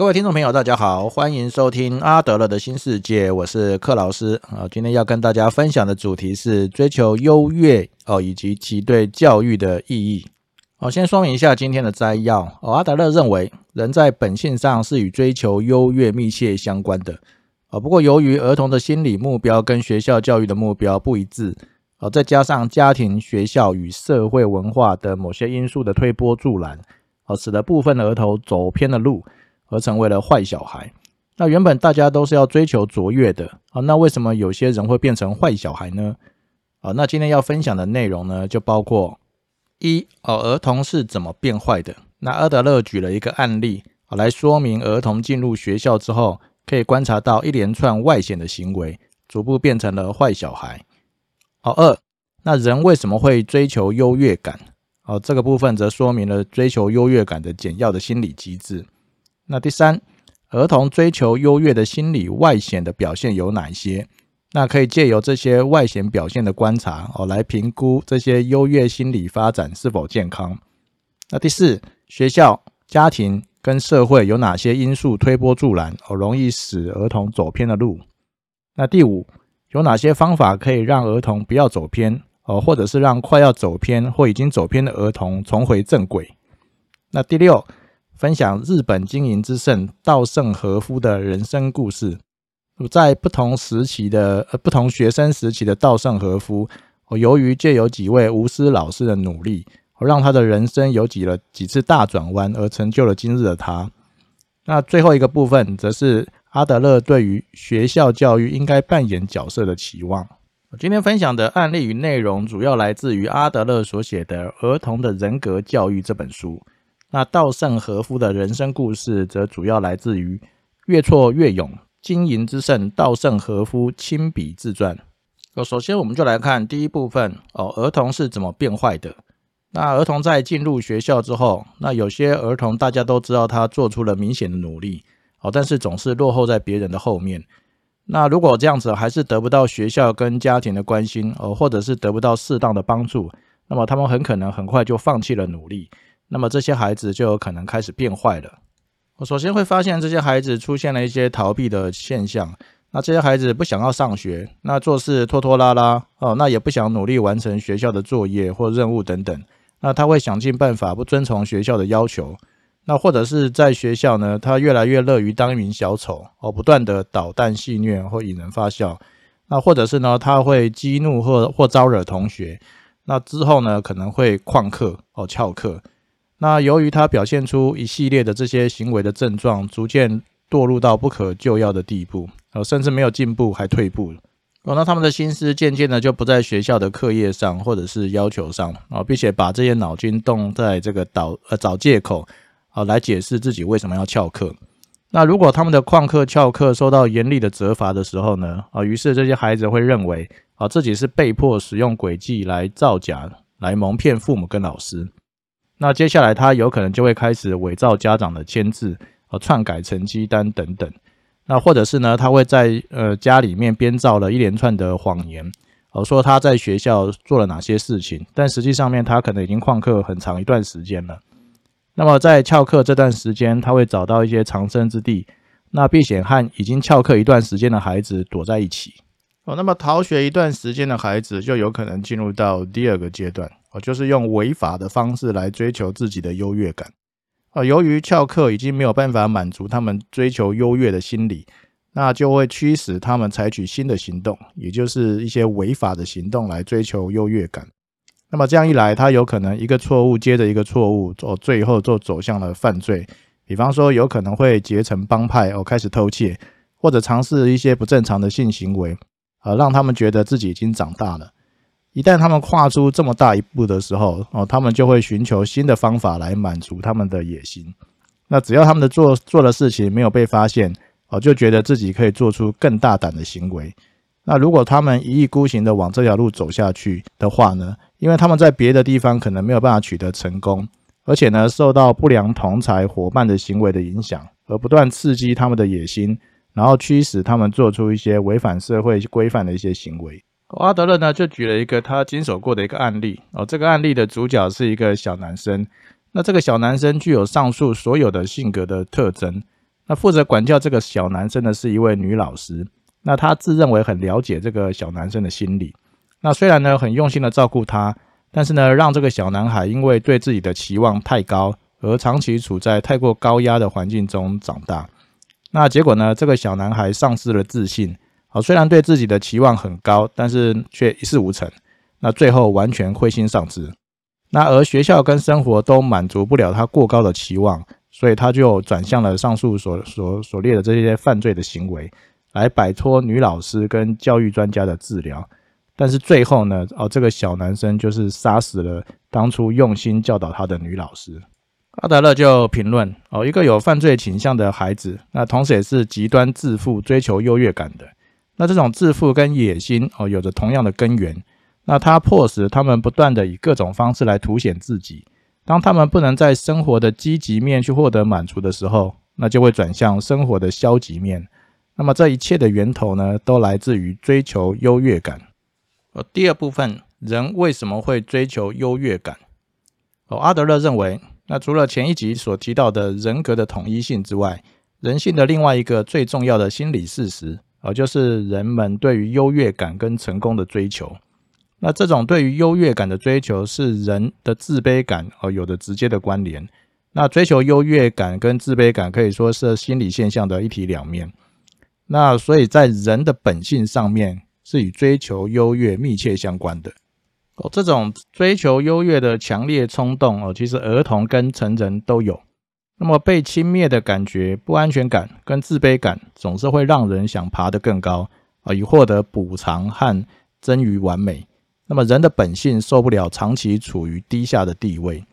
各位听众朋友，大家好，欢迎收听阿德勒的新世界，我是克老师啊。今天要跟大家分享的主题是追求优越哦，以及其对教育的意义。好，先说明一下今天的摘要哦。阿德勒认为，人在本性上是与追求优越密切相关的啊。不过，由于儿童的心理目标跟学校教育的目标不一致啊，再加上家庭、学校与社会文化的某些因素的推波助澜，哦，使得部分的儿童走偏了路。而成为了坏小孩。那原本大家都是要追求卓越的啊，那为什么有些人会变成坏小孩呢？啊，那今天要分享的内容呢，就包括一哦，儿童是怎么变坏的？那阿德勒举了一个案例啊，来说明儿童进入学校之后，可以观察到一连串外显的行为，逐步变成了坏小孩。好，二那人为什么会追求优越感？哦，这个部分则说明了追求优越感的简要的心理机制。那第三，儿童追求优越的心理外显的表现有哪些？那可以借由这些外显表现的观察哦，来评估这些优越心理发展是否健康。那第四，学校、家庭跟社会有哪些因素推波助澜哦，容易使儿童走偏的路？那第五，有哪些方法可以让儿童不要走偏哦，或者是让快要走偏或已经走偏的儿童重回正轨？那第六。分享日本经营之圣稻盛和夫的人生故事。在不同时期的呃不同学生时期的稻盛和夫，哦，由于借有几位无私老师的努力，让他的人生有几了几次大转弯，而成就了今日的他。那最后一个部分，则是阿德勒对于学校教育应该扮演角色的期望。今天分享的案例与内容，主要来自于阿德勒所写的《儿童的人格教育》这本书。那稻盛和夫的人生故事，则主要来自于《越挫越勇：经营之圣稻盛和夫亲笔自传》。首先我们就来看第一部分哦，儿童是怎么变坏的？那儿童在进入学校之后，那有些儿童大家都知道他做出了明显的努力哦，但是总是落后在别人的后面。那如果这样子还是得不到学校跟家庭的关心哦，或者是得不到适当的帮助，那么他们很可能很快就放弃了努力。那么这些孩子就有可能开始变坏了。我首先会发现这些孩子出现了一些逃避的现象。那这些孩子不想要上学，那做事拖拖拉拉哦，那也不想努力完成学校的作业或任务等等。那他会想尽办法不遵从学校的要求。那或者是在学校呢，他越来越乐于当一名小丑哦，不断的捣蛋戏谑或引人发笑。那或者是呢，他会激怒或或招惹同学。那之后呢，可能会旷课哦，翘课。那由于他表现出一系列的这些行为的症状，逐渐堕入到不可救药的地步，呃，甚至没有进步还退步，哦，那他们的心思渐渐的就不在学校的课业上或者是要求上，啊，并且把这些脑筋动在这个导呃找借口，啊，来解释自己为什么要翘课。那如果他们的旷课翘课受到严厉的责罚的时候呢，啊，于是这些孩子会认为，啊，自己是被迫使用诡计来造假，来蒙骗父母跟老师。那接下来他有可能就会开始伪造家长的签字，呃，篡改成绩单等等。那或者是呢，他会在呃家里面编造了一连串的谎言，呃，说他在学校做了哪些事情，但实际上面他可能已经旷课很长一段时间了。那么在翘课这段时间，他会找到一些藏身之地，那避险和已经翘课一段时间的孩子躲在一起。哦，那么逃学一段时间的孩子就有可能进入到第二个阶段。哦，就是用违法的方式来追求自己的优越感。啊，由于翘课已经没有办法满足他们追求优越的心理，那就会驱使他们采取新的行动，也就是一些违法的行动来追求优越感。那么这样一来，他有可能一个错误接着一个错误，哦，最后就走向了犯罪。比方说，有可能会结成帮派，哦，开始偷窃，或者尝试一些不正常的性行为，啊，让他们觉得自己已经长大了。一旦他们跨出这么大一步的时候，哦，他们就会寻求新的方法来满足他们的野心。那只要他们的做做的事情没有被发现，哦，就觉得自己可以做出更大胆的行为。那如果他们一意孤行的往这条路走下去的话呢？因为他们在别的地方可能没有办法取得成功，而且呢，受到不良同才伙伴的行为的影响，而不断刺激他们的野心，然后驱使他们做出一些违反社会规范的一些行为。阿德勒呢，就举了一个他经手过的一个案例哦。这个案例的主角是一个小男生，那这个小男生具有上述所有的性格的特征。那负责管教这个小男生的是一位女老师，那她自认为很了解这个小男生的心理。那虽然呢很用心的照顾他，但是呢让这个小男孩因为对自己的期望太高，而长期处在太过高压的环境中长大。那结果呢，这个小男孩丧失了自信。好，虽然对自己的期望很高，但是却一事无成。那最后完全灰心丧志。那而学校跟生活都满足不了他过高的期望，所以他就转向了上述所所所列的这些犯罪的行为，来摆脱女老师跟教育专家的治疗。但是最后呢，哦，这个小男生就是杀死了当初用心教导他的女老师。阿德勒就评论哦，一个有犯罪倾向的孩子，那同时也是极端自负、追求优越感的。那这种自负跟野心哦，有着同样的根源。那它迫使他们不断的以各种方式来凸显自己。当他们不能在生活的积极面去获得满足的时候，那就会转向生活的消极面。那么这一切的源头呢，都来自于追求优越感。呃，第二部分，人为什么会追求优越感？哦，阿德勒认为，那除了前一集所提到的人格的统一性之外，人性的另外一个最重要的心理事实。呃，就是人们对于优越感跟成功的追求。那这种对于优越感的追求，是人的自卑感呃有的直接的关联。那追求优越感跟自卑感可以说是心理现象的一体两面。那所以在人的本性上面，是与追求优越密切相关的。哦，这种追求优越的强烈冲动哦，其实儿童跟成人都有。那么被轻蔑的感觉、不安全感跟自卑感，总是会让人想爬得更高啊，以获得补偿和臻于完美。那么人的本性受不了长期处于低下的地位。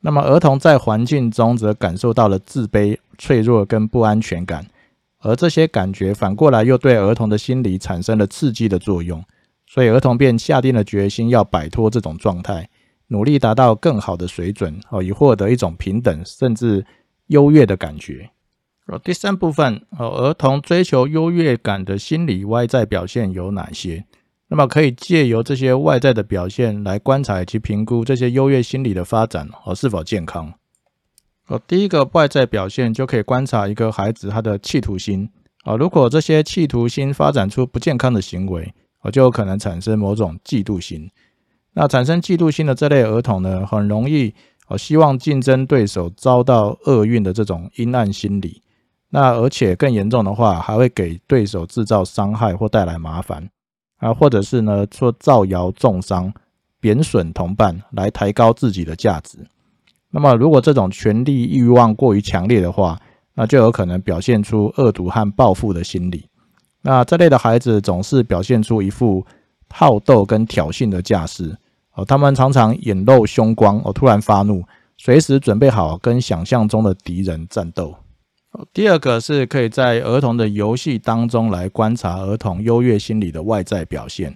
那么儿童在环境中则感受到了自卑、脆弱跟不安全感，而这些感觉反过来又对儿童的心理产生了刺激的作用，所以儿童便下定了决心要摆脱这种状态，努力达到更好的水准哦，以获得一种平等甚至。优越的感觉。第三部分哦，儿童追求优越感的心理外在表现有哪些？那么可以借由这些外在的表现来观察以及评估这些优越心理的发展和是否健康。哦，第一个外在表现就可以观察一个孩子他的企图心。啊，如果这些企图心发展出不健康的行为，哦，就有可能产生某种嫉妒心。那产生嫉妒心的这类儿童呢，很容易。哦，希望竞争对手遭到厄运的这种阴暗心理，那而且更严重的话，还会给对手制造伤害或带来麻烦啊，或者是呢，说造谣重伤、贬损同伴来抬高自己的价值。那么，如果这种权力欲望过于强烈的话，那就有可能表现出恶毒和报复的心理。那这类的孩子总是表现出一副好斗跟挑衅的架势。哦，他们常常眼露凶光，哦，突然发怒，随时准备好跟想象中的敌人战斗。第二个是可以在儿童的游戏当中来观察儿童优越心理的外在表现。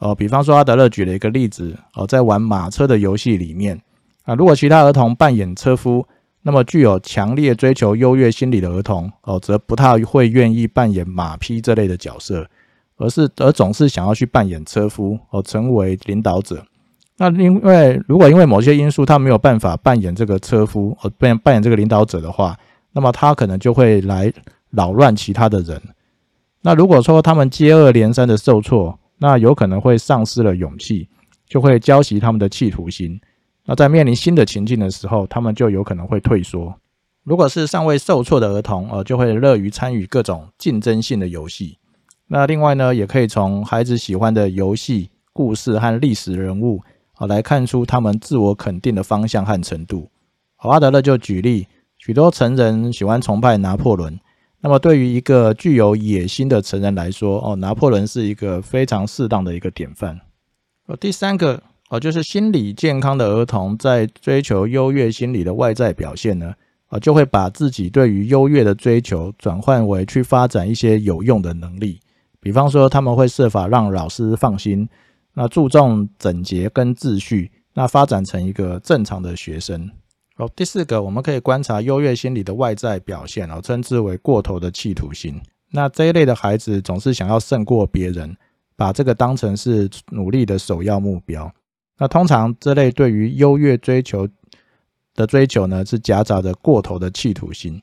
哦，比方说阿德勒举了一个例子，哦，在玩马车的游戏里面，啊，如果其他儿童扮演车夫，那么具有强烈追求优越心理的儿童，哦，则不太会愿意扮演马匹这类的角色，而是而总是想要去扮演车夫，哦，成为领导者。那因为如果因为某些因素他没有办法扮演这个车夫，呃，扮扮演这个领导者的话，那么他可能就会来扰乱其他的人。那如果说他们接二连三的受挫，那有可能会丧失了勇气，就会浇熄他们的企图心。那在面临新的情境的时候，他们就有可能会退缩。如果是尚未受挫的儿童，呃，就会乐于参与各种竞争性的游戏。那另外呢，也可以从孩子喜欢的游戏、故事和历史人物。好，来看出他们自我肯定的方向和程度。好，阿德勒就举例，许多成人喜欢崇拜拿破仑。那么，对于一个具有野心的成人来说，哦，拿破仑是一个非常适当的一个典范。哦，第三个，哦，就是心理健康的儿童在追求优越心理的外在表现呢，啊，就会把自己对于优越的追求转换为去发展一些有用的能力。比方说，他们会设法让老师放心。那注重整洁跟秩序，那发展成一个正常的学生。哦，第四个，我们可以观察优越心理的外在表现，哦，称之为过头的企图心。那这一类的孩子总是想要胜过别人，把这个当成是努力的首要目标。那通常这类对于优越追求的追求呢，是夹杂着过头的企图心。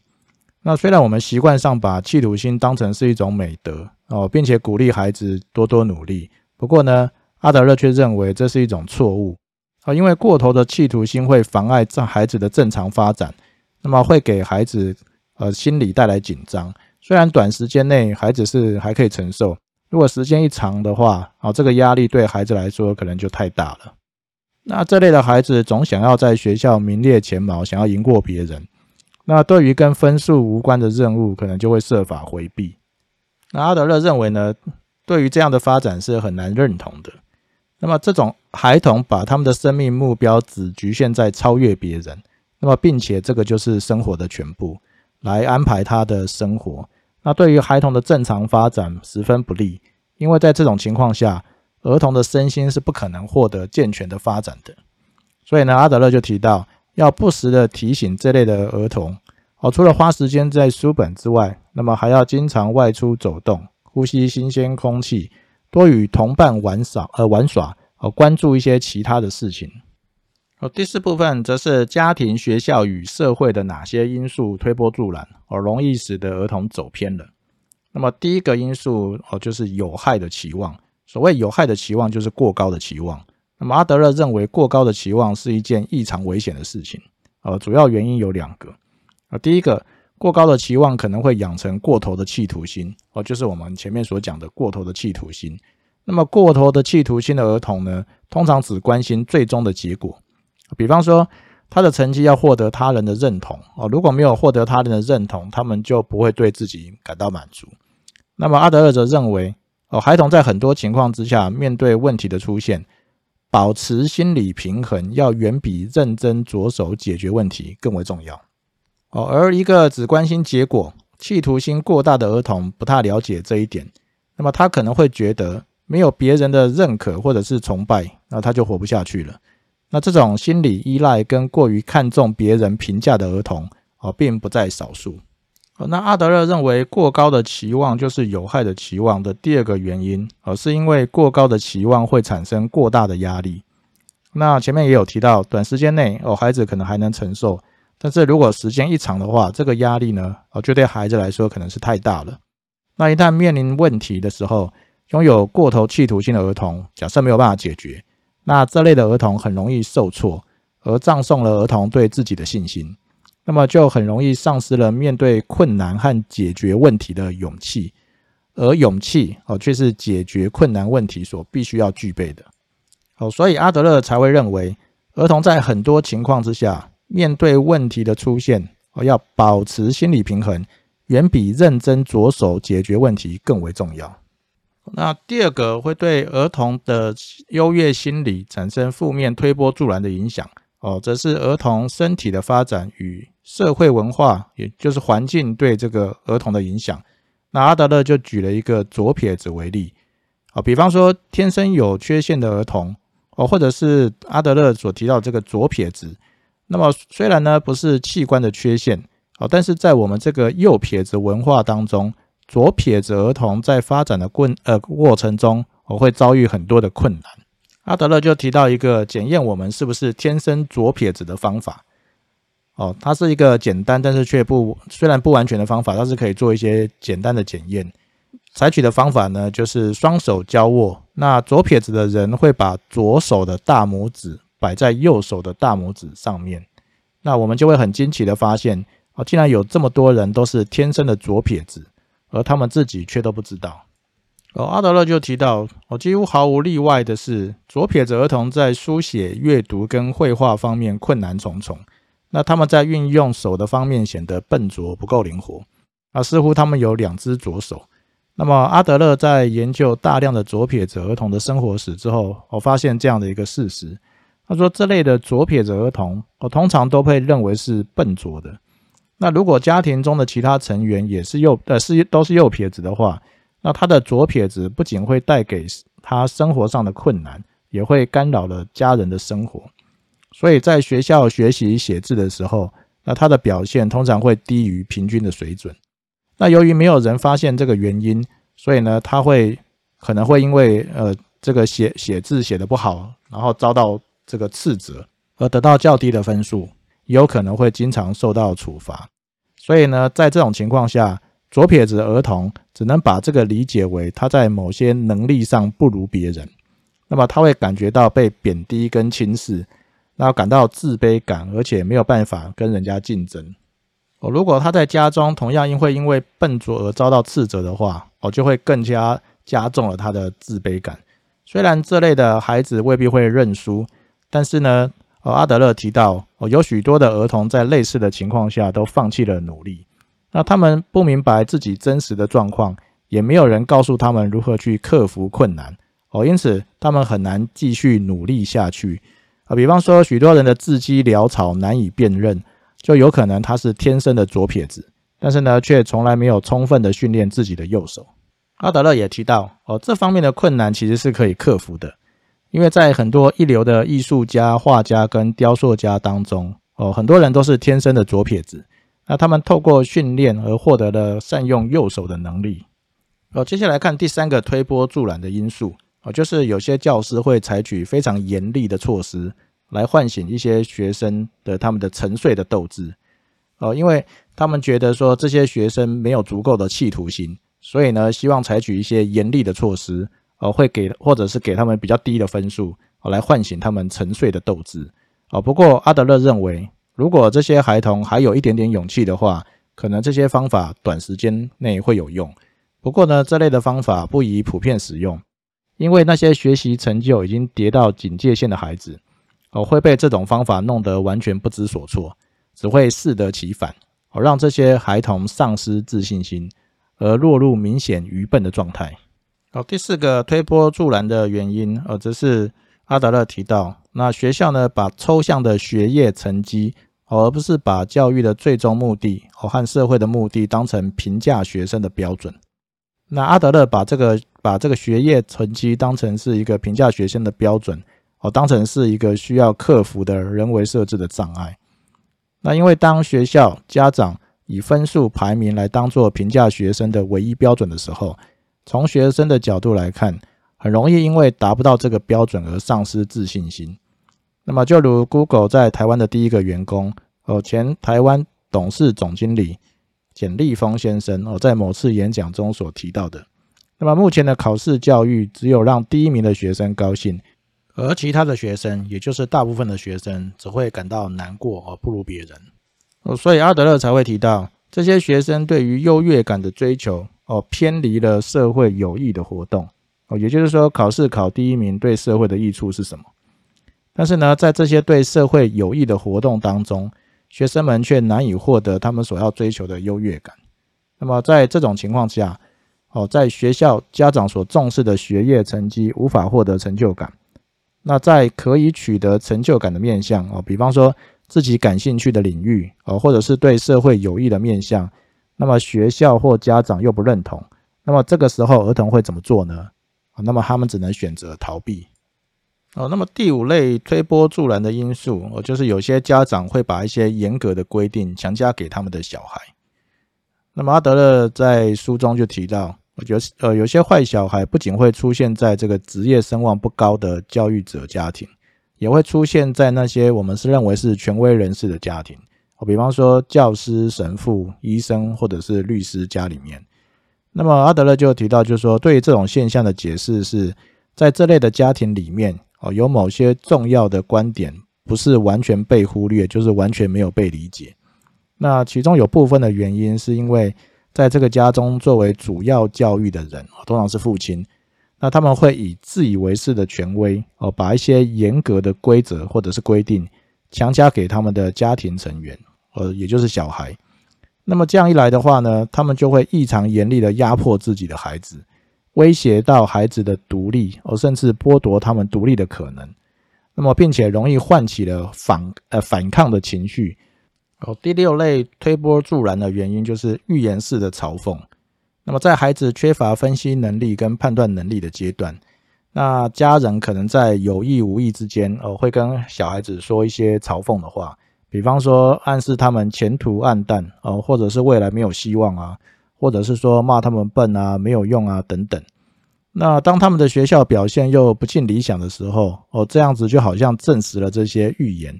那虽然我们习惯上把企图心当成是一种美德哦，并且鼓励孩子多多努力，不过呢，阿德勒却认为这是一种错误啊，因为过头的企图心会妨碍这孩子的正常发展，那么会给孩子呃心理带来紧张。虽然短时间内孩子是还可以承受，如果时间一长的话，啊，这个压力对孩子来说可能就太大了。那这类的孩子总想要在学校名列前茅，想要赢过别人。那对于跟分数无关的任务，可能就会设法回避。那阿德勒认为呢，对于这样的发展是很难认同的。那么这种孩童把他们的生命目标只局限在超越别人，那么并且这个就是生活的全部，来安排他的生活。那对于孩童的正常发展十分不利，因为在这种情况下，儿童的身心是不可能获得健全的发展的。所以呢，阿德勒就提到。要不时的提醒这类的儿童，哦，除了花时间在书本之外，那么还要经常外出走动，呼吸新鲜空气，多与同伴玩耍，呃，玩耍，哦，关注一些其他的事情。哦，第四部分则是家庭、学校与社会的哪些因素推波助澜，哦，容易使得儿童走偏了。那么第一个因素，哦，就是有害的期望。所谓有害的期望，就是过高的期望。那么阿德勒认为，过高的期望是一件异常危险的事情。呃，主要原因有两个。啊，第一个，过高的期望可能会养成过头的企图心。哦，就是我们前面所讲的过头的企图心。那么，过头的企图心的儿童呢，通常只关心最终的结果。比方说，他的成绩要获得他人的认同。哦，如果没有获得他人的认同，他们就不会对自己感到满足。那么，阿德勒则认为，哦，孩童在很多情况之下，面对问题的出现。保持心理平衡，要远比认真着手解决问题更为重要。哦，而一个只关心结果、企图心过大的儿童，不太了解这一点。那么他可能会觉得，没有别人的认可或者是崇拜，那他就活不下去了。那这种心理依赖跟过于看重别人评价的儿童，哦，并不在少数。那阿德勒认为，过高的期望就是有害的期望的第二个原因，而是因为过高的期望会产生过大的压力。那前面也有提到，短时间内哦，孩子可能还能承受，但是如果时间一长的话，这个压力呢，哦，就对孩子来说可能是太大了。那一旦面临问题的时候，拥有过头企图心的儿童，假设没有办法解决，那这类的儿童很容易受挫，而葬送了儿童对自己的信心。那么就很容易丧失了面对困难和解决问题的勇气，而勇气哦却是解决困难问题所必须要具备的。哦，所以阿德勒才会认为，儿童在很多情况之下，面对问题的出现，哦要保持心理平衡，远比认真着手解决问题更为重要。那第二个会对儿童的优越心理产生负面推波助澜的影响，哦，则是儿童身体的发展与。社会文化，也就是环境对这个儿童的影响。那阿德勒就举了一个左撇子为例，啊，比方说天生有缺陷的儿童，哦，或者是阿德勒所提到这个左撇子。那么虽然呢不是器官的缺陷，哦，但是在我们这个右撇子文化当中，左撇子儿童在发展的过呃过程中，我会遭遇很多的困难。阿德勒就提到一个检验我们是不是天生左撇子的方法。哦，它是一个简单但是却不虽然不完全的方法，它是可以做一些简单的检验。采取的方法呢，就是双手交握。那左撇子的人会把左手的大拇指摆在右手的大拇指上面。那我们就会很惊奇的发现，哦，竟然有这么多人都是天生的左撇子，而他们自己却都不知道。哦，阿德勒就提到，哦，几乎毫无例外的是，左撇子儿童在书写、阅读跟绘画方面困难重重。那他们在运用手的方面显得笨拙，不够灵活啊，似乎他们有两只左手。那么阿德勒在研究大量的左撇子儿童的生活史之后，我发现这样的一个事实：他说，这类的左撇子儿童，我通常都被认为是笨拙的。那如果家庭中的其他成员也是右呃是都是右撇子的话，那他的左撇子不仅会带给他生活上的困难，也会干扰了家人的生活。所以在学校学习写字的时候，那他的表现通常会低于平均的水准。那由于没有人发现这个原因，所以呢，他会可能会因为呃这个写写字写的不好，然后遭到这个斥责而得到较低的分数，也有可能会经常受到处罚。所以呢，在这种情况下，左撇子儿童只能把这个理解为他在某些能力上不如别人，那么他会感觉到被贬低跟轻视，那感到自卑感，而且没有办法跟人家竞争。哦，如果他在家中同样因会因为笨拙而遭到斥责的话，哦，就会更加加重了他的自卑感。虽然这类的孩子未必会认输，但是呢，呃，阿德勒提到，哦，有许多的儿童在类似的情况下都放弃了努力。那他们不明白自己真实的状况，也没有人告诉他们如何去克服困难。哦，因此他们很难继续努力下去。啊，比方说，许多人的字迹潦草，难以辨认。就有可能他是天生的左撇子，但是呢，却从来没有充分的训练自己的右手。阿德勒也提到，哦，这方面的困难其实是可以克服的，因为在很多一流的艺术家、画家跟雕塑家当中，哦，很多人都是天生的左撇子，那他们透过训练而获得了善用右手的能力。哦，接下来看第三个推波助澜的因素，哦，就是有些教师会采取非常严厉的措施。来唤醒一些学生的他们的沉睡的斗志，哦，因为他们觉得说这些学生没有足够的企图心，所以呢，希望采取一些严厉的措施，哦，会给或者是给他们比较低的分数，哦，来唤醒他们沉睡的斗志，哦，不过阿德勒认为，如果这些孩童还有一点点勇气的话，可能这些方法短时间内会有用。不过呢，这类的方法不宜普遍使用，因为那些学习成就已经跌到警戒线的孩子。哦，会被这种方法弄得完全不知所措，只会适得其反，哦，让这些孩童丧失自信心，而落入明显愚笨的状态。好，第四个推波助澜的原因，呃，则是阿德勒提到，那学校呢，把抽象的学业成绩，而不是把教育的最终目的，哦，和社会的目的当成评价学生的标准。那阿德勒把这个把这个学业成绩当成是一个评价学生的标准。哦，当成是一个需要克服的人为设置的障碍。那因为当学校家长以分数排名来当做评价学生的唯一标准的时候，从学生的角度来看，很容易因为达不到这个标准而丧失自信心。那么，就如 Google 在台湾的第一个员工，哦，前台湾董事总经理简立峰先生，哦，在某次演讲中所提到的。那么，目前的考试教育只有让第一名的学生高兴。而其他的学生，也就是大部分的学生，只会感到难过而不如别人。哦，所以阿德勒才会提到，这些学生对于优越感的追求，哦，偏离了社会有益的活动。哦，也就是说，考试考第一名对社会的益处是什么？但是呢，在这些对社会有益的活动当中，学生们却难以获得他们所要追求的优越感。那么在这种情况下，哦，在学校家长所重视的学业成绩无法获得成就感。那在可以取得成就感的面向哦，比方说自己感兴趣的领域哦，或者是对社会有益的面向，那么学校或家长又不认同，那么这个时候儿童会怎么做呢？啊，那么他们只能选择逃避哦。那么第五类推波助澜的因素哦，就是有些家长会把一些严格的规定强加给他们的小孩。那么阿德勒在书中就提到。我觉得，呃，有些坏小孩不仅会出现在这个职业声望不高的教育者家庭，也会出现在那些我们是认为是权威人士的家庭。比方说教师、神父、医生或者是律师家里面。那么阿德勒就提到，就是说对于这种现象的解释是在这类的家庭里面，哦，有某些重要的观点不是完全被忽略，就是完全没有被理解。那其中有部分的原因是因为。在这个家中，作为主要教育的人，通常是父亲。那他们会以自以为是的权威，哦，把一些严格的规则或者是规定强加给他们的家庭成员，呃，也就是小孩。那么这样一来的话呢，他们就会异常严厉的压迫自己的孩子，威胁到孩子的独立，哦，甚至剥夺他们独立的可能。那么，并且容易唤起了反呃反抗的情绪。哦，第六类推波助澜的原因就是预言式的嘲讽。那么，在孩子缺乏分析能力跟判断能力的阶段，那家人可能在有意无意之间，哦，会跟小孩子说一些嘲讽的话，比方说暗示他们前途暗淡，哦，或者是未来没有希望啊，或者是说骂他们笨啊、没有用啊等等。那当他们的学校表现又不尽理想的时候，哦，这样子就好像证实了这些预言。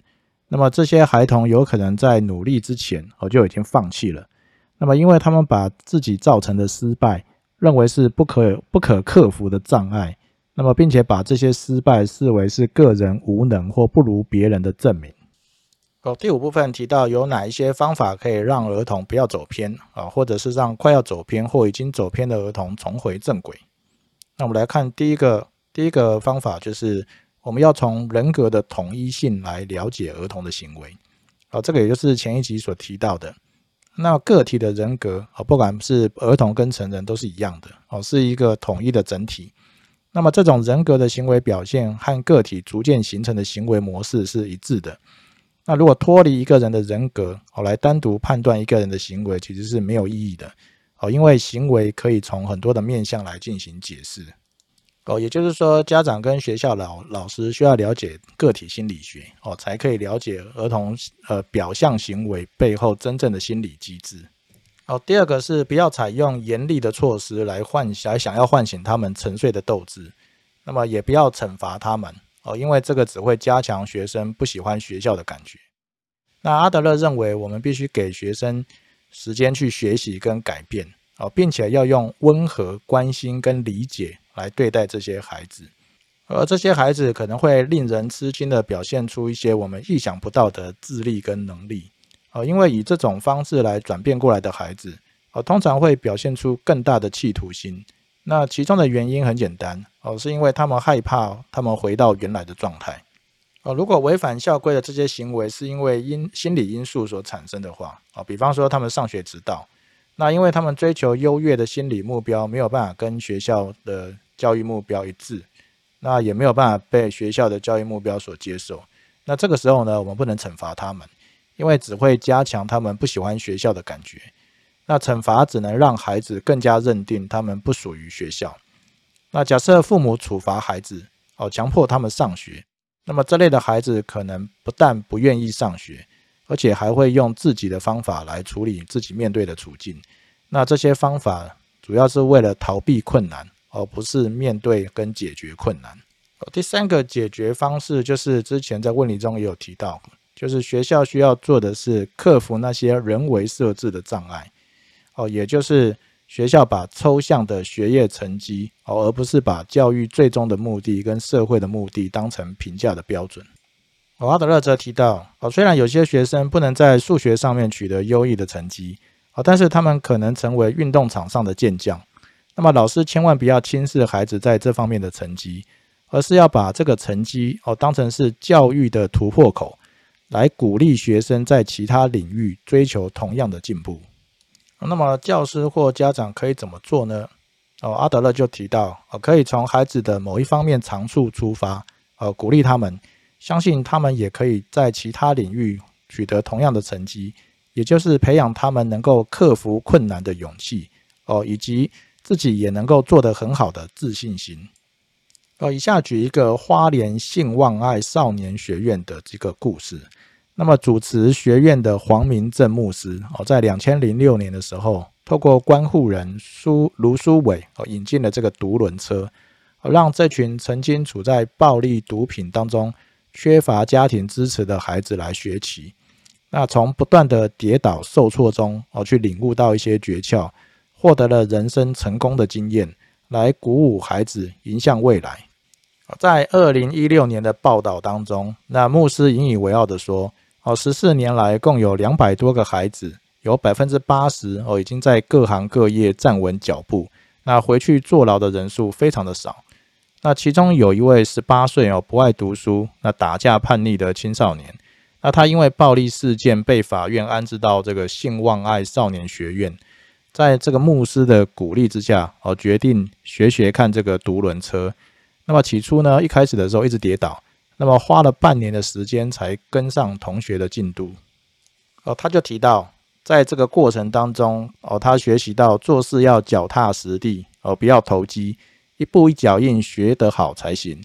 那么这些孩童有可能在努力之前，哦就已经放弃了，那么因为他们把自己造成的失败认为是不可不可克服的障碍，那么并且把这些失败视为是个人无能或不如别人的证明。哦，第五部分提到有哪一些方法可以让儿童不要走偏啊，或者是让快要走偏或已经走偏的儿童重回正轨。那我们来看第一个，第一个方法就是我们要从人格的统一性来了解儿童的行为。哦，这个也就是前一集所提到的，那个体的人格啊，不管是儿童跟成人都是一样的哦，是一个统一的整体。那么这种人格的行为表现和个体逐渐形成的行为模式是一致的。那如果脱离一个人的人格，哦，来单独判断一个人的行为，其实是没有意义的，哦，因为行为可以从很多的面向来进行解释，哦，也就是说，家长跟学校老老师需要了解个体心理学，哦，才可以了解儿童呃表象行为背后真正的心理机制。哦，第二个是不要采用严厉的措施来唤来想要唤醒他们沉睡的斗志，那么也不要惩罚他们。哦，因为这个只会加强学生不喜欢学校的感觉。那阿德勒认为，我们必须给学生时间去学习跟改变，哦，并且要用温和、关心跟理解来对待这些孩子。而这些孩子可能会令人吃惊的表现出一些我们意想不到的智力跟能力。哦，因为以这种方式来转变过来的孩子，哦，通常会表现出更大的企图心。那其中的原因很简单哦，是因为他们害怕他们回到原来的状态哦。如果违反校规的这些行为是因为因心理因素所产生的话哦，比方说他们上学迟到，那因为他们追求优越的心理目标没有办法跟学校的教育目标一致，那也没有办法被学校的教育目标所接受。那这个时候呢，我们不能惩罚他们，因为只会加强他们不喜欢学校的感觉。那惩罚只能让孩子更加认定他们不属于学校。那假设父母处罚孩子，哦，强迫他们上学，那么这类的孩子可能不但不愿意上学，而且还会用自己的方法来处理自己面对的处境。那这些方法主要是为了逃避困难，而不是面对跟解决困难。第三个解决方式就是之前在问题中也有提到，就是学校需要做的是克服那些人为设置的障碍。哦，也就是学校把抽象的学业成绩哦，而不是把教育最终的目的跟社会的目的当成评价的标准。哦阿德勒则提到，哦，虽然有些学生不能在数学上面取得优异的成绩，哦，但是他们可能成为运动场上的健将。那么老师千万不要轻视孩子在这方面的成绩，而是要把这个成绩哦当成是教育的突破口，来鼓励学生在其他领域追求同样的进步。那么教师或家长可以怎么做呢？哦，阿德勒就提到，哦，可以从孩子的某一方面长处出发，呃，鼓励他们，相信他们也可以在其他领域取得同样的成绩，也就是培养他们能够克服困难的勇气，哦，以及自己也能够做得很好的自信心。呃，以下举一个花莲信望爱少年学院的这个故事。那么，主持学院的黄明正牧师哦，在两千零六年的时候，透过关护人苏卢书伟哦，引进了这个独轮车，让这群曾经处在暴力毒品当中、缺乏家庭支持的孩子来学习。那从不断的跌倒受挫中哦，去领悟到一些诀窍，获得了人生成功的经验，来鼓舞孩子迎向未来。在二零一六年的报道当中，那牧师引以为傲的说。哦，十四年来共有两百多个孩子，有百分之八十哦已经在各行各业站稳脚步。那回去坐牢的人数非常的少。那其中有一位十八岁哦不爱读书、那打架叛逆的青少年，那他因为暴力事件被法院安置到这个信望爱少年学院。在这个牧师的鼓励之下，哦决定学学看这个独轮车。那么起初呢，一开始的时候一直跌倒。那么花了半年的时间才跟上同学的进度，哦，他就提到，在这个过程当中，哦，他学习到做事要脚踏实地，哦，不要投机，一步一脚印学得好才行，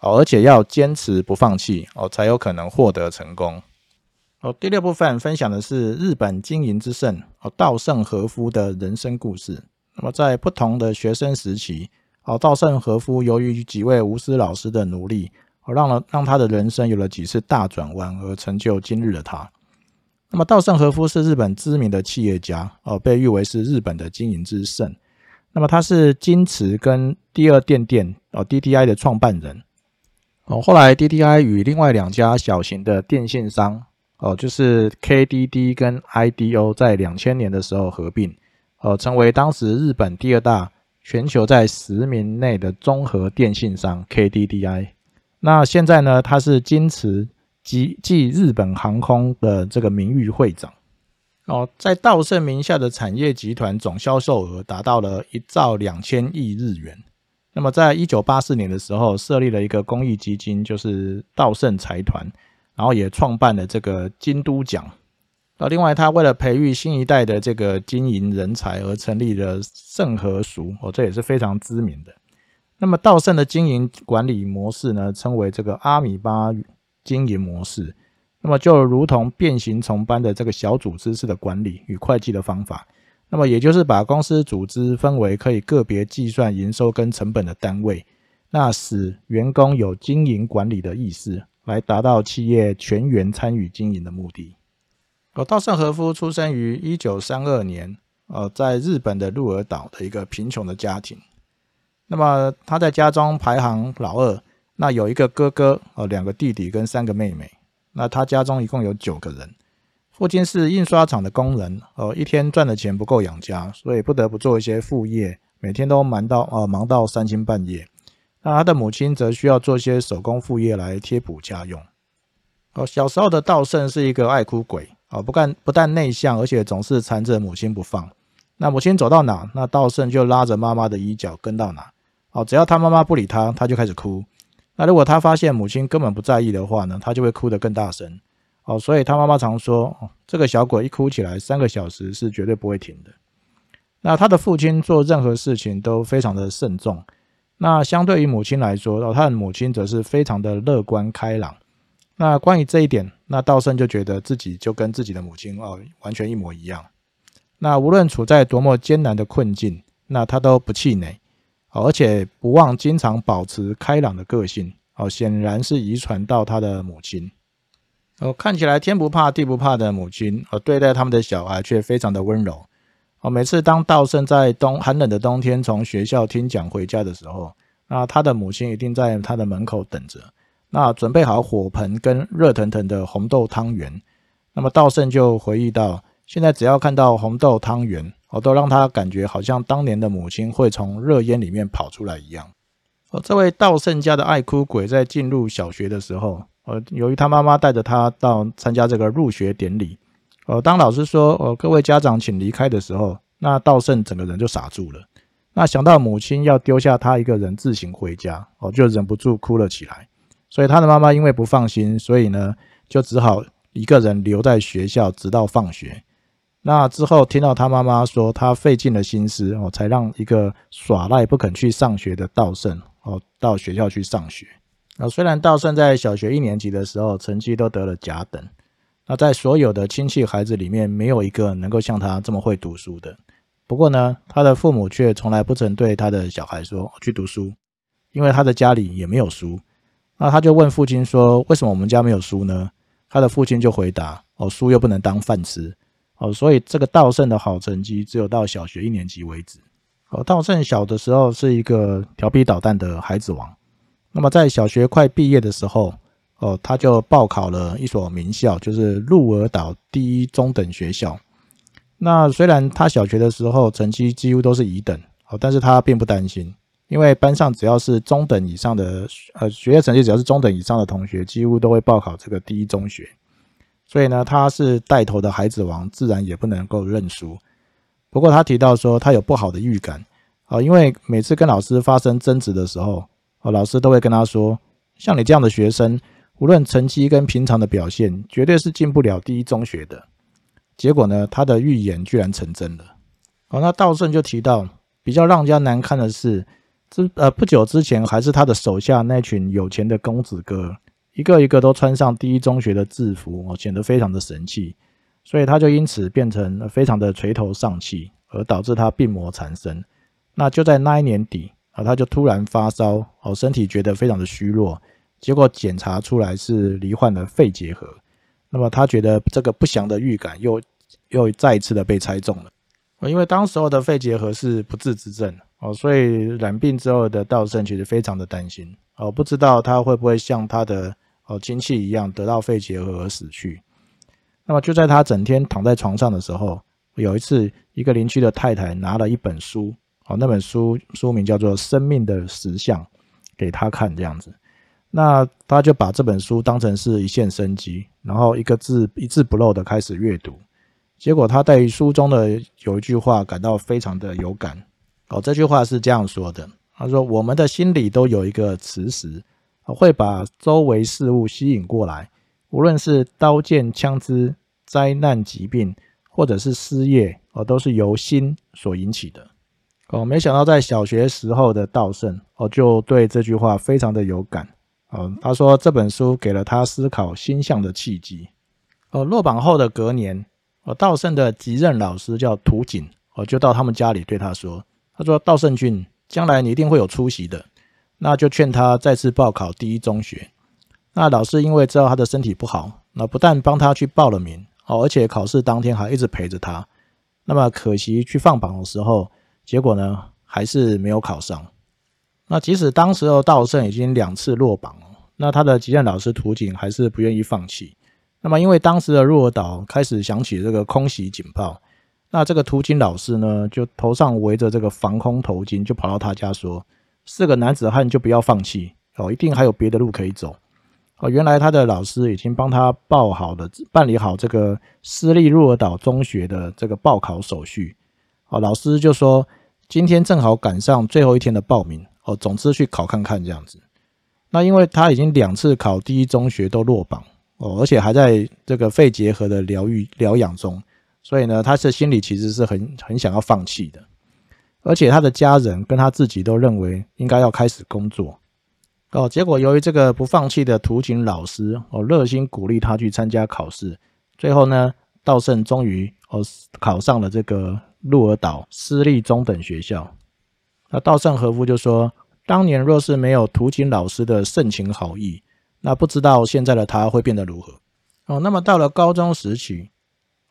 哦，而且要坚持不放弃，哦，才有可能获得成功。哦，第六部分分享的是日本经营之圣，哦，稻盛和夫的人生故事。那么在不同的学生时期，哦，稻盛和夫由于几位无私老师的努力。让了让他的人生有了几次大转弯，而成就今日的他。那么稻盛和夫是日本知名的企业家哦，被誉为是日本的经营之圣。那么他是金池跟第二电电哦 DTI 的创办人哦。后来 DTI 与另外两家小型的电信商哦，就是 KDD 跟 IDO，在两千年的时候合并哦，成为当时日本第二大、全球在十名内的综合电信商 KDDI。那现在呢，他是金池。即即日本航空的这个名誉会长哦，在稻盛名下的产业集团总销售额达到了一兆两千亿日元。那么，在一九八四年的时候，设立了一个公益基金，就是稻盛财团，然后也创办了这个京都奖。那另外，他为了培育新一代的这个经营人才而成立了盛和塾哦，这也是非常知名的。那么，稻盛的经营管理模式呢，称为这个阿米巴。经营模式，那么就如同变形虫般的这个小组织式的管理与会计的方法，那么也就是把公司组织分为可以个别计算营收跟成本的单位，那使员工有经营管理的意识，来达到企业全员参与经营的目的。哦，稻盛和夫出生于一九三二年，呃，在日本的鹿儿岛的一个贫穷的家庭，那么他在家中排行老二。那有一个哥哥，哦，两个弟弟跟三个妹妹。那他家中一共有九个人。父亲是印刷厂的工人，哦，一天赚的钱不够养家，所以不得不做一些副业，每天都忙到，呃，忙到三更半夜。那他的母亲则需要做些手工副业来贴补家用。哦，小时候的道圣是一个爱哭鬼，哦，不干不但内向，而且总是缠着母亲不放。那母亲走到哪，那道圣就拉着妈妈的衣角跟到哪。哦，只要他妈妈不理他，他就开始哭。那如果他发现母亲根本不在意的话呢，他就会哭得更大声哦。所以他妈妈常说，这个小鬼一哭起来，三个小时是绝对不会停的。那他的父亲做任何事情都非常的慎重。那相对于母亲来说，哦，他的母亲则是非常的乐观开朗。那关于这一点，那道圣就觉得自己就跟自己的母亲哦完全一模一样。那无论处在多么艰难的困境，那他都不气馁。而且不忘经常保持开朗的个性，哦，显然是遗传到他的母亲。哦，看起来天不怕地不怕的母亲，哦，对待他们的小孩却非常的温柔。哦，每次当道圣在冬寒冷的冬天从学校听讲回家的时候，那他的母亲一定在他的门口等着，那准备好火盆跟热腾腾的红豆汤圆。那么道圣就回忆到，现在只要看到红豆汤圆。哦，都让他感觉好像当年的母亲会从热烟里面跑出来一样。哦，这位道圣家的爱哭鬼在进入小学的时候，呃，由于他妈妈带着他到参加这个入学典礼，呃，当老师说“呃，各位家长请离开”的时候，那道圣整个人就傻住了。那想到母亲要丢下他一个人自行回家，哦，就忍不住哭了起来。所以他的妈妈因为不放心，所以呢，就只好一个人留在学校，直到放学。那之后，听到他妈妈说，他费尽了心思哦，才让一个耍赖不肯去上学的道圣哦到学校去上学。那虽然道圣在小学一年级的时候成绩都得了甲等，那在所有的亲戚孩子里面，没有一个能够像他这么会读书的。不过呢，他的父母却从来不曾对他的小孩说去读书，因为他的家里也没有书。那他就问父亲说：“为什么我们家没有书呢？”他的父亲就回答：“哦，书又不能当饭吃。”哦，所以这个稻盛的好成绩只有到小学一年级为止。哦，稻盛小的时候是一个调皮捣蛋的孩子王。那么在小学快毕业的时候，哦，他就报考了一所名校，就是鹿儿岛第一中等学校。那虽然他小学的时候成绩几乎都是乙等，哦，但是他并不担心，因为班上只要是中等以上的，呃，学业成绩只要是中等以上的同学，几乎都会报考这个第一中学。所以呢，他是带头的孩子王，自然也不能够认输。不过他提到说，他有不好的预感啊，因为每次跟老师发生争执的时候，哦，老师都会跟他说，像你这样的学生，无论成绩跟平常的表现，绝对是进不了第一中学的。结果呢，他的预言居然成真了。哦，那道圣就提到，比较让人家难堪的是，之呃不久之前还是他的手下那群有钱的公子哥。一个一个都穿上第一中学的制服，哦，显得非常的神气，所以他就因此变成非常的垂头丧气，而导致他病魔缠身。那就在那一年底啊，他就突然发烧，哦，身体觉得非常的虚弱，结果检查出来是罹患了肺结核。那么他觉得这个不祥的预感又又再一次的被猜中了。因为当时候的肺结核是不治之症哦，所以染病之后的道圣其实非常的担心哦，不知道他会不会像他的哦亲戚一样得到肺结核而死去。那么就在他整天躺在床上的时候，有一次一个邻居的太太拿了一本书哦，那本书书名叫做《生命的实相》给他看这样子，那他就把这本书当成是一线生机，然后一个字一字不漏的开始阅读。结果他对于书中的有一句话感到非常的有感哦，这句话是这样说的：他说，我们的心里都有一个磁石，会把周围事物吸引过来，无论是刀剑枪支、灾难疾病，或者是失业哦，都是由心所引起的哦。没想到在小学时候的道圣哦，就对这句话非常的有感哦。他说这本书给了他思考心象的契机哦。落榜后的隔年。哦，道圣的级任老师叫涂景，哦，就到他们家里对他说：“他说道圣君，将来你一定会有出息的，那就劝他再次报考第一中学。”那老师因为知道他的身体不好，那不但帮他去报了名，哦，而且考试当天还一直陪着他。那么可惜去放榜的时候，结果呢还是没有考上。那即使当时候道胜已经两次落榜，那他的级任老师涂景还是不愿意放弃。那么，因为当时的鹿儿岛开始响起这个空袭警报，那这个涂金老师呢，就头上围着这个防空头巾，就跑到他家说：“四个男子汉就不要放弃哦，一定还有别的路可以走哦。”原来他的老师已经帮他报好了、办理好这个私立鹿儿岛中学的这个报考手续哦。老师就说：“今天正好赶上最后一天的报名哦，总之去考看看这样子。”那因为他已经两次考第一中学都落榜。哦，而且还在这个肺结核的疗愈疗养中，所以呢，他是心里其实是很很想要放弃的，而且他的家人跟他自己都认为应该要开始工作。哦，结果由于这个不放弃的图景老师哦，热心鼓励他去参加考试，最后呢，道圣终于哦考上了这个鹿儿岛私立中等学校。那稻盛和夫就说，当年若是没有图景老师的盛情好意。那不知道现在的他会变得如何哦？那么到了高中时期，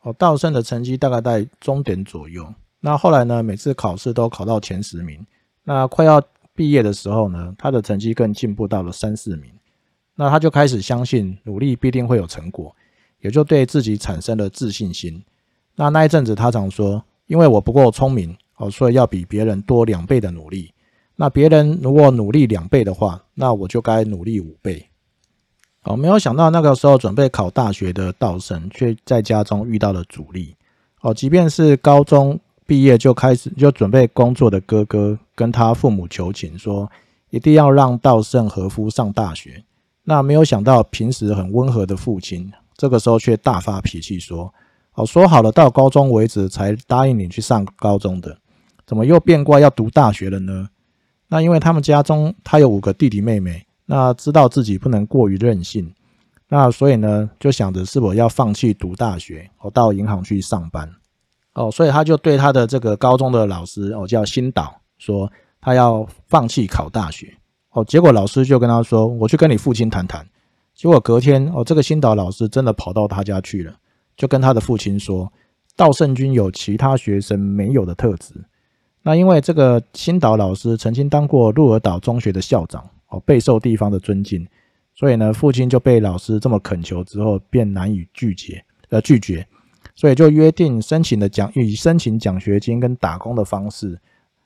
哦，稻盛的成绩大概在中点左右。那后来呢，每次考试都考到前十名。那快要毕业的时候呢，他的成绩更进步到了三四名。那他就开始相信努力必定会有成果，也就对自己产生了自信心。那那一阵子，他常说：“因为我不够聪明哦，所以要比别人多两倍的努力。那别人如果努力两倍的话，那我就该努力五倍。”哦，没有想到那个时候准备考大学的道生，却在家中遇到了阻力。哦，即便是高中毕业就开始就准备工作的哥哥，跟他父母求情说，一定要让稻盛和夫上大学。那没有想到平时很温和的父亲，这个时候却大发脾气说：“哦，说好了到高中为止才答应你去上高中的，怎么又变卦要读大学了呢？”那因为他们家中他有五个弟弟妹妹。那知道自己不能过于任性，那所以呢，就想着是否要放弃读大学，我到银行去上班，哦，所以他就对他的这个高中的老师，哦，叫新岛，说他要放弃考大学，哦，结果老师就跟他说，我去跟你父亲谈谈。结果隔天，哦，这个新岛老师真的跑到他家去了，就跟他的父亲说，道圣君有其他学生没有的特质。那因为这个新岛老师曾经当过鹿儿岛中学的校长。哦，备受地方的尊敬，所以呢，父亲就被老师这么恳求之后，便难以拒绝，呃，拒绝，所以就约定申请的奖，以申请奖学金跟打工的方式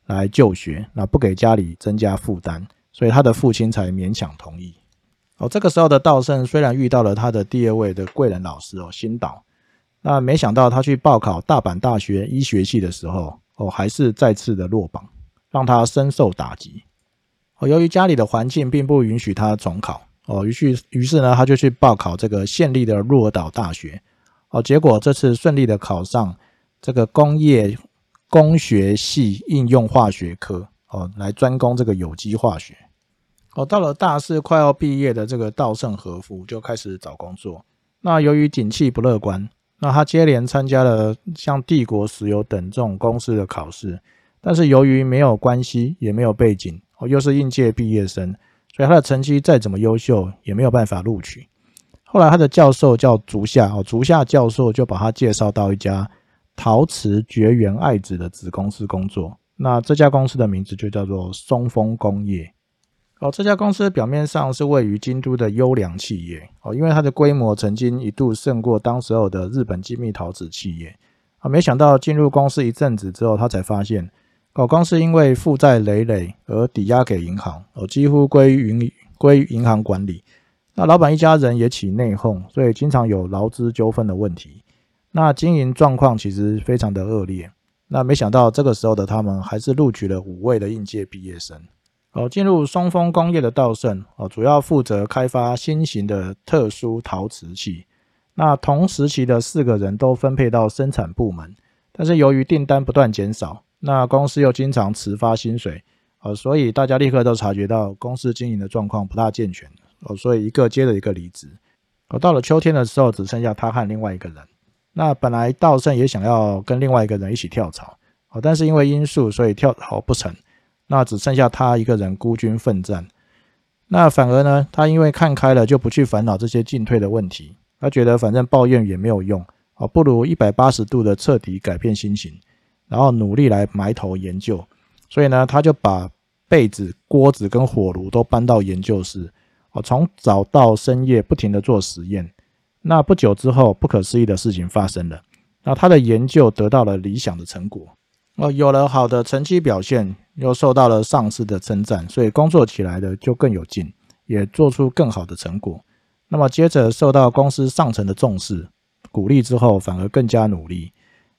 来就学，那不给家里增加负担，所以他的父亲才勉强同意。哦，这个时候的道圣虽然遇到了他的第二位的贵人老师哦，新岛，那没想到他去报考大阪大学医学系的时候，哦，还是再次的落榜，让他深受打击。哦，由于家里的环境并不允许他重考，哦，于是于是呢，他就去报考这个县立的鹿儿岛大学，哦，结果这次顺利的考上这个工业工学系应用化学科，哦，来专攻这个有机化学。哦，到了大四快要毕业的这个稻盛和夫就开始找工作。那由于景气不乐观，那他接连参加了像帝国石油等这种公司的考试，但是由于没有关系，也没有背景。哦，又是应届毕业生，所以他的成绩再怎么优秀，也没有办法录取。后来他的教授叫竹下哦，竹下教授就把他介绍到一家陶瓷绝缘爱子的子公司工作。那这家公司的名字就叫做松风工业。哦，这家公司表面上是位于京都的优良企业哦，因为它的规模曾经一度胜过当时候的日本精密陶瓷企业啊。没想到进入公司一阵子之后，他才发现，哦，公司因为负债累累而抵押给银行，哦，几乎归于归于银行管理。那老板一家人也起内讧，所以经常有劳资纠纷的问题。那经营状况其实非常的恶劣。那没想到这个时候的他们还是录取了五位的应届毕业生。哦，进入松丰工业的稻盛哦，主要负责开发新型的特殊陶瓷器。那同时期的四个人都分配到生产部门，但是由于订单不断减少，那公司又经常迟发薪水，哦，所以大家立刻都察觉到公司经营的状况不大健全，哦，所以一个接着一个离职。哦，到了秋天的时候，只剩下他和另外一个人。那本来道盛也想要跟另外一个人一起跳槽，哦，但是因为因素，所以跳槽不成。那只剩下他一个人孤军奋战，那反而呢，他因为看开了，就不去烦恼这些进退的问题。他觉得反正抱怨也没有用，哦，不如一百八十度的彻底改变心情，然后努力来埋头研究。所以呢，他就把被子、锅子跟火炉都搬到研究室，哦，从早到深夜不停的做实验。那不久之后，不可思议的事情发生了，那他的研究得到了理想的成果。哦，有了好的成绩表现，又受到了上司的称赞，所以工作起来的就更有劲，也做出更好的成果。那么接着受到公司上层的重视、鼓励之后，反而更加努力。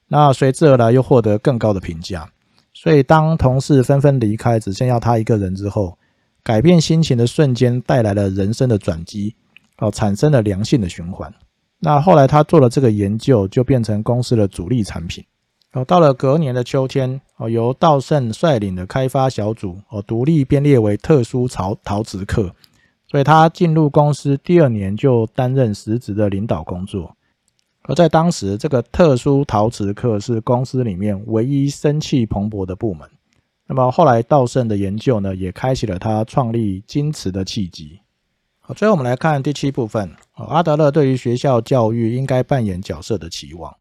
那随之而来又获得更高的评价。所以当同事纷纷离开，只剩下他一个人之后，改变心情的瞬间带来了人生的转机，哦，产生了良性的循环。那后来他做了这个研究，就变成公司的主力产品。哦，到了隔年的秋天，哦，由道盛率领的开发小组，哦，独立编列为特殊陶陶瓷课，所以他进入公司第二年就担任实职的领导工作。而在当时，这个特殊陶瓷课是公司里面唯一生气蓬勃的部门。那么后来稻盛的研究呢，也开启了他创立京瓷的契机。好，最后我们来看第七部分，阿德勒对于学校教育应该扮演角色的期望。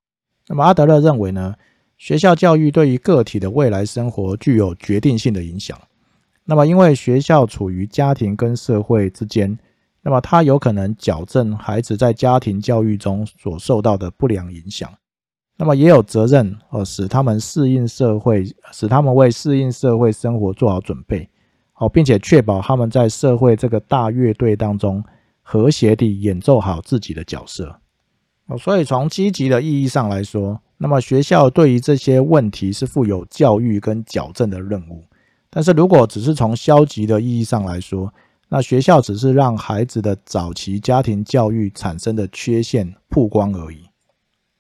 那么阿德勒认为呢？学校教育对于个体的未来生活具有决定性的影响。那么，因为学校处于家庭跟社会之间，那么它有可能矫正孩子在家庭教育中所受到的不良影响。那么，也有责任哦，使他们适应社会，使他们为适应社会生活做好准备，哦，并且确保他们在社会这个大乐队当中和谐地演奏好自己的角色。哦，所以从积极的意义上来说。那么学校对于这些问题是负有教育跟矫正的任务，但是如果只是从消极的意义上来说，那学校只是让孩子的早期家庭教育产生的缺陷曝光而已。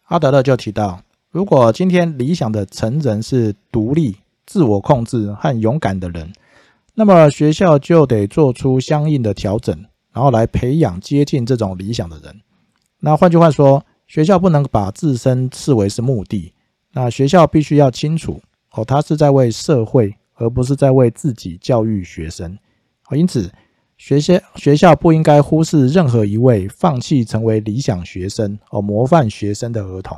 阿德勒就提到，如果今天理想的成人是独立、自我控制和勇敢的人，那么学校就得做出相应的调整，然后来培养接近这种理想的人。那换句话说。学校不能把自身视为是目的，那学校必须要清楚哦，他是在为社会，而不是在为自己教育学生。因此，学校学校不应该忽视任何一位放弃成为理想学生哦、模范学生的儿童。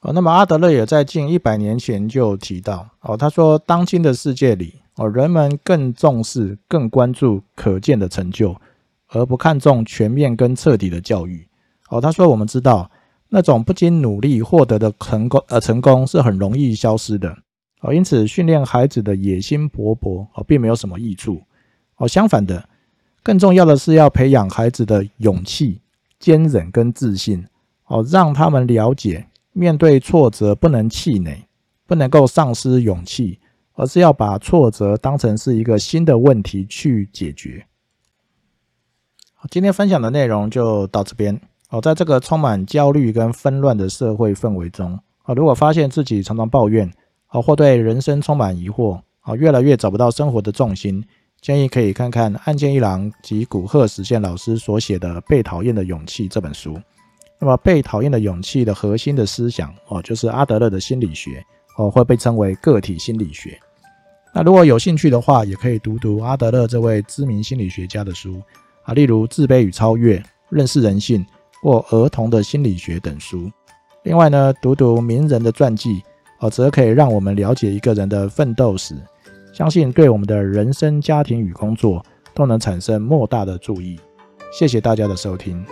哦，那么阿德勒也在近一百年前就提到哦，他说，当今的世界里哦，人们更重视、更关注可见的成就，而不看重全面跟彻底的教育。哦，他说，我们知道。那种不经努力获得的成功，呃，成功是很容易消失的，哦，因此训练孩子的野心勃勃，哦，并没有什么益处，哦，相反的，更重要的是要培养孩子的勇气、坚韧跟自信，哦，让他们了解面对挫折不能气馁，不能够丧失勇气，而是要把挫折当成是一个新的问题去解决。今天分享的内容就到这边。哦，在这个充满焦虑跟纷乱的社会氛围中，啊，如果发现自己常常抱怨，啊，或对人生充满疑惑，啊，越来越找不到生活的重心，建议可以看看岸见一郎及古贺实现老师所写的《被讨厌的勇气》这本书。那么，《被讨厌的勇气》的核心的思想，哦，就是阿德勒的心理学，哦，会被称为个体心理学。那如果有兴趣的话，也可以读读阿德勒这位知名心理学家的书，啊，例如《自卑与超越》《认识人性》。或儿童的心理学等书。另外呢，读读名人的传记，哦，则可以让我们了解一个人的奋斗史，相信对我们的人生、家庭与工作都能产生莫大的注意。谢谢大家的收听。